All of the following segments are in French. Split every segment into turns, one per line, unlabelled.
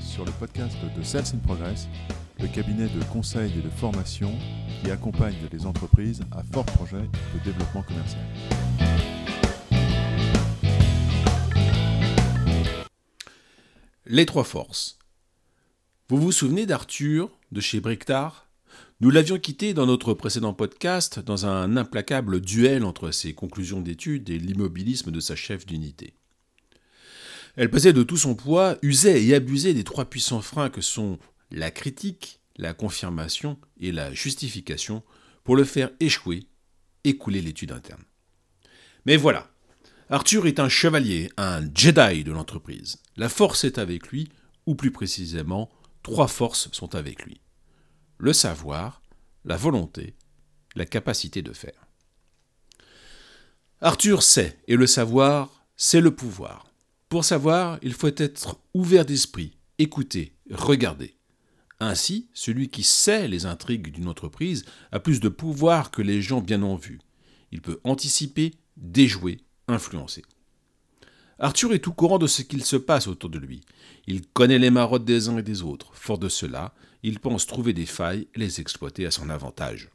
sur le podcast de Sales in Progress, le cabinet de conseil et de formation qui accompagne les entreprises à fort projet de développement commercial.
Les trois forces. Vous vous souvenez d'Arthur de chez Brictar Nous l'avions quitté dans notre précédent podcast dans un implacable duel entre ses conclusions d'études et l'immobilisme de sa chef d'unité. Elle pesait de tout son poids, usait et abusait des trois puissants freins que sont la critique, la confirmation et la justification pour le faire échouer et couler l'étude interne. Mais voilà, Arthur est un chevalier, un Jedi de l'entreprise. La force est avec lui, ou plus précisément, trois forces sont avec lui. Le savoir, la volonté, la capacité de faire. Arthur sait, et le savoir, c'est le pouvoir. Pour savoir, il faut être ouvert d'esprit, écouter, regarder. Ainsi, celui qui sait les intrigues d'une entreprise a plus de pouvoir que les gens bien en vue. Il peut anticiper, déjouer, influencer. Arthur est tout courant de ce qu'il se passe autour de lui. Il connaît les marottes des uns et des autres. Fort de cela, il pense trouver des failles et les exploiter à son avantage.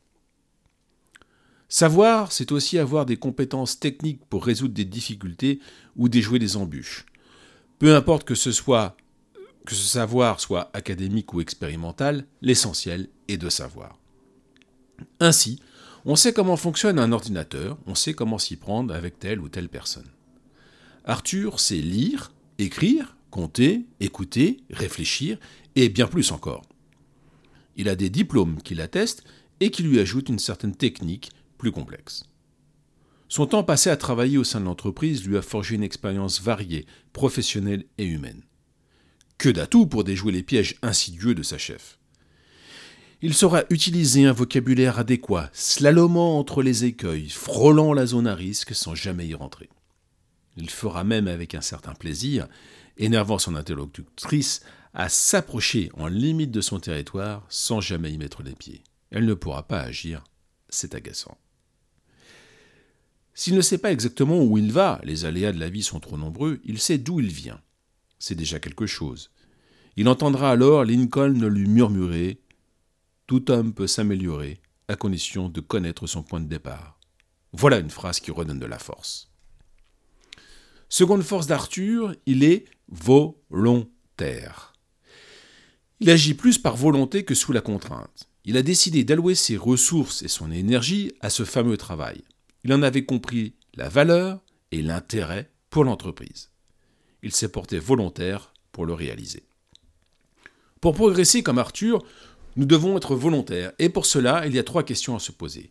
Savoir, c'est aussi avoir des compétences techniques pour résoudre des difficultés ou déjouer des embûches. Peu importe que ce soit que ce savoir soit académique ou expérimental, l'essentiel est de savoir. Ainsi, on sait comment fonctionne un ordinateur, on sait comment s'y prendre avec telle ou telle personne. Arthur sait lire, écrire, compter, écouter, réfléchir et bien plus encore. Il a des diplômes qui l'attestent et qui lui ajoutent une certaine technique plus complexe. Son temps passé à travailler au sein de l'entreprise lui a forgé une expérience variée, professionnelle et humaine. Que d'atouts pour déjouer les pièges insidieux de sa chef. Il saura utiliser un vocabulaire adéquat, slalomant entre les écueils, frôlant la zone à risque sans jamais y rentrer. Il fera même avec un certain plaisir, énervant son interlocutrice, à s'approcher en limite de son territoire sans jamais y mettre les pieds. Elle ne pourra pas agir, c'est agaçant. S'il ne sait pas exactement où il va, les aléas de la vie sont trop nombreux, il sait d'où il vient. C'est déjà quelque chose. Il entendra alors Lincoln lui murmurer Tout homme peut s'améliorer, à condition de connaître son point de départ. Voilà une phrase qui redonne de la force. Seconde force d'Arthur, il est volontaire. Il agit plus par volonté que sous la contrainte. Il a décidé d'allouer ses ressources et son énergie à ce fameux travail. Il en avait compris la valeur et l'intérêt pour l'entreprise. Il s'est porté volontaire pour le réaliser. Pour progresser comme Arthur, nous devons être volontaires, et pour cela, il y a trois questions à se poser.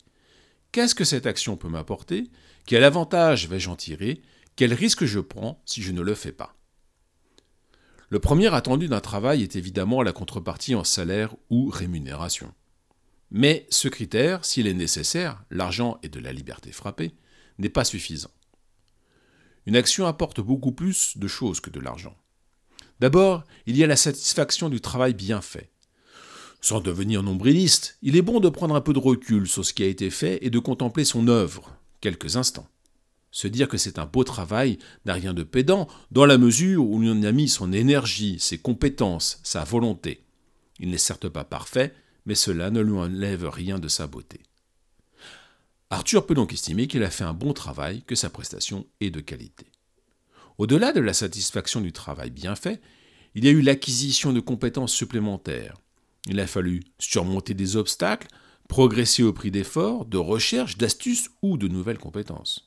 Qu'est-ce que cette action peut m'apporter? Quel avantage vais-je en tirer? Quel risque je prends si je ne le fais pas? Le premier attendu d'un travail est évidemment la contrepartie en salaire ou rémunération. Mais ce critère, s'il est nécessaire, l'argent et de la liberté frappée, n'est pas suffisant. Une action apporte beaucoup plus de choses que de l'argent. D'abord, il y a la satisfaction du travail bien fait. Sans devenir nombriliste, il est bon de prendre un peu de recul sur ce qui a été fait et de contempler son œuvre, quelques instants. Se dire que c'est un beau travail n'a rien de pédant, dans la mesure où l'on a mis son énergie, ses compétences, sa volonté. Il n'est certes pas parfait, mais cela ne lui enlève rien de sa beauté. Arthur peut donc estimer qu'il a fait un bon travail, que sa prestation est de qualité. Au-delà de la satisfaction du travail bien fait, il y a eu l'acquisition de compétences supplémentaires. Il a fallu surmonter des obstacles, progresser au prix d'efforts, de recherche, d'astuces ou de nouvelles compétences.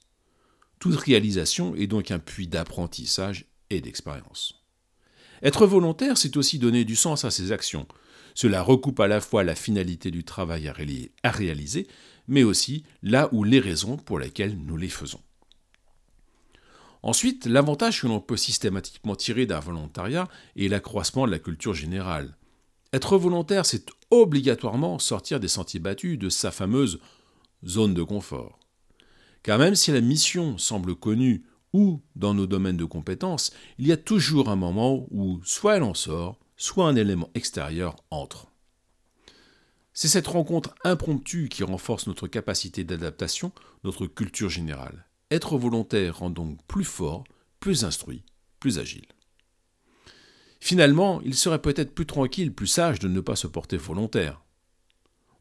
Toute réalisation est donc un puits d'apprentissage et d'expérience. Être volontaire, c'est aussi donner du sens à ses actions, cela recoupe à la fois la finalité du travail à réaliser, mais aussi là où les raisons pour lesquelles nous les faisons. Ensuite, l'avantage que l'on peut systématiquement tirer d'un volontariat est l'accroissement de la culture générale. Être volontaire, c'est obligatoirement sortir des sentiers battus de sa fameuse zone de confort. Car même si la mission semble connue ou dans nos domaines de compétences, il y a toujours un moment où soit elle en sort, soit un élément extérieur entre. C'est cette rencontre impromptue qui renforce notre capacité d'adaptation, notre culture générale. Être volontaire rend donc plus fort, plus instruit, plus agile. Finalement, il serait peut-être plus tranquille, plus sage de ne pas se porter volontaire.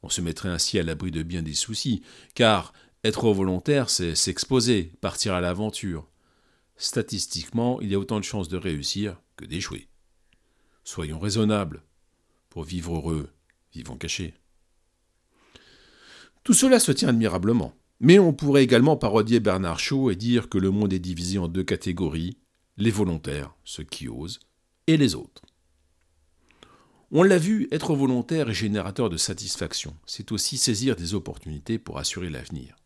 On se mettrait ainsi à l'abri de bien des soucis, car être volontaire, c'est s'exposer, partir à l'aventure. Statistiquement, il y a autant de chances de réussir que d'échouer. Soyons raisonnables. Pour vivre heureux, vivons cachés. Tout cela se tient admirablement. Mais on pourrait également parodier Bernard Shaw et dire que le monde est divisé en deux catégories, les volontaires, ceux qui osent, et les autres. On l'a vu, être volontaire est générateur de satisfaction. C'est aussi saisir des opportunités pour assurer l'avenir.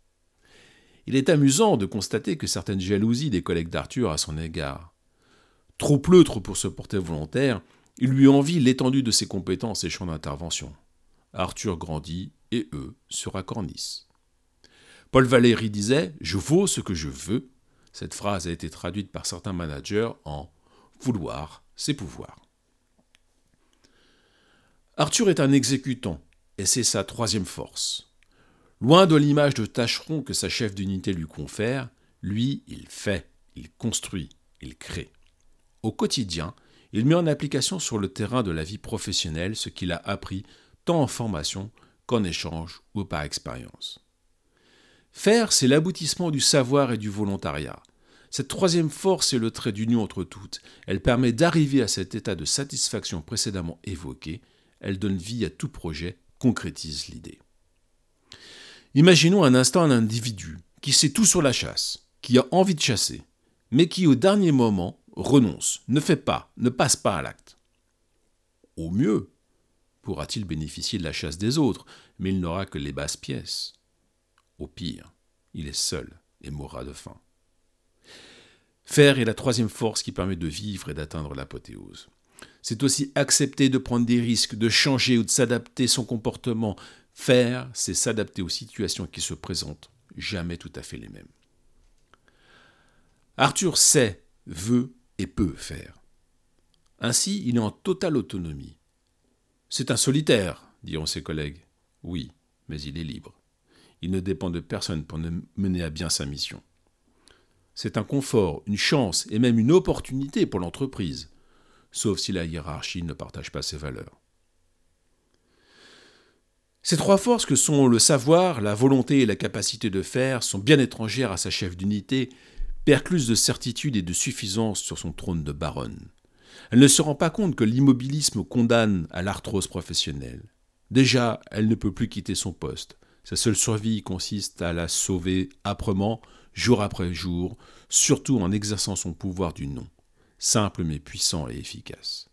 Il est amusant de constater que certaines jalousies des collègues d'Arthur à son égard. Trop pleutre pour se porter volontaire, il lui envie l'étendue de ses compétences et champs d'intervention. Arthur grandit et eux se racornissent. Paul Valéry disait Je vaux ce que je veux. Cette phrase a été traduite par certains managers en Vouloir, c'est pouvoir. Arthur est un exécutant, et c'est sa troisième force. Loin de l'image de tâcheron que sa chef d'unité lui confère, lui, il fait, il construit, il crée. Au quotidien, il met en application sur le terrain de la vie professionnelle ce qu'il a appris tant en formation qu'en échange ou par expérience. Faire, c'est l'aboutissement du savoir et du volontariat. Cette troisième force est le trait d'union entre toutes. Elle permet d'arriver à cet état de satisfaction précédemment évoqué. Elle donne vie à tout projet, concrétise l'idée. Imaginons un instant un individu qui sait tout sur la chasse, qui a envie de chasser, mais qui au dernier moment renonce, ne fait pas, ne passe pas à l'acte. Au mieux, pourra-t-il bénéficier de la chasse des autres, mais il n'aura que les basses pièces. Au pire, il est seul et mourra de faim. Faire est la troisième force qui permet de vivre et d'atteindre l'apothéose. C'est aussi accepter de prendre des risques, de changer ou de s'adapter son comportement. Faire, c'est s'adapter aux situations qui se présentent, jamais tout à fait les mêmes. Arthur sait, veut et peut faire. Ainsi, il est en totale autonomie. C'est un solitaire, diront ses collègues. Oui, mais il est libre. Il ne dépend de personne pour mener à bien sa mission. C'est un confort, une chance et même une opportunité pour l'entreprise, sauf si la hiérarchie ne partage pas ses valeurs. Ces trois forces que sont le savoir, la volonté et la capacité de faire sont bien étrangères à sa chef d'unité percluse de certitude et de suffisance sur son trône de baronne. Elle ne se rend pas compte que l'immobilisme condamne à l'arthrose professionnelle. Déjà, elle ne peut plus quitter son poste. Sa seule survie consiste à la sauver âprement, jour après jour, surtout en exerçant son pouvoir du non, simple mais puissant et efficace.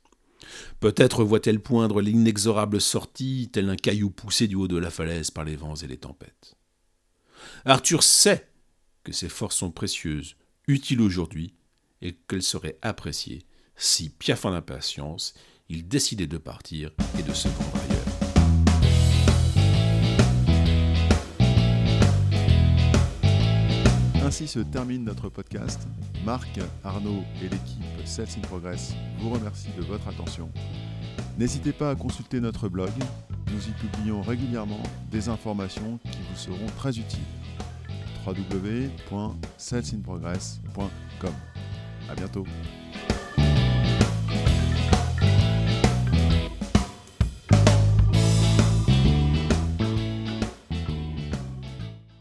Peut-être voit-elle poindre l'inexorable sortie, tel un caillou poussé du haut de la falaise par les vents et les tempêtes. Arthur sait que ses forces sont précieuses, utile aujourd'hui et qu'elle serait appréciée si, piaffant d'impatience, il décidait de partir et de se vendre ailleurs.
Ainsi se termine notre podcast. Marc, Arnaud et l'équipe Sales in Progress vous remercient de votre attention. N'hésitez pas à consulter notre blog. Nous y publions régulièrement des informations qui vous seront très utiles www.salesinprogress.com. À bientôt.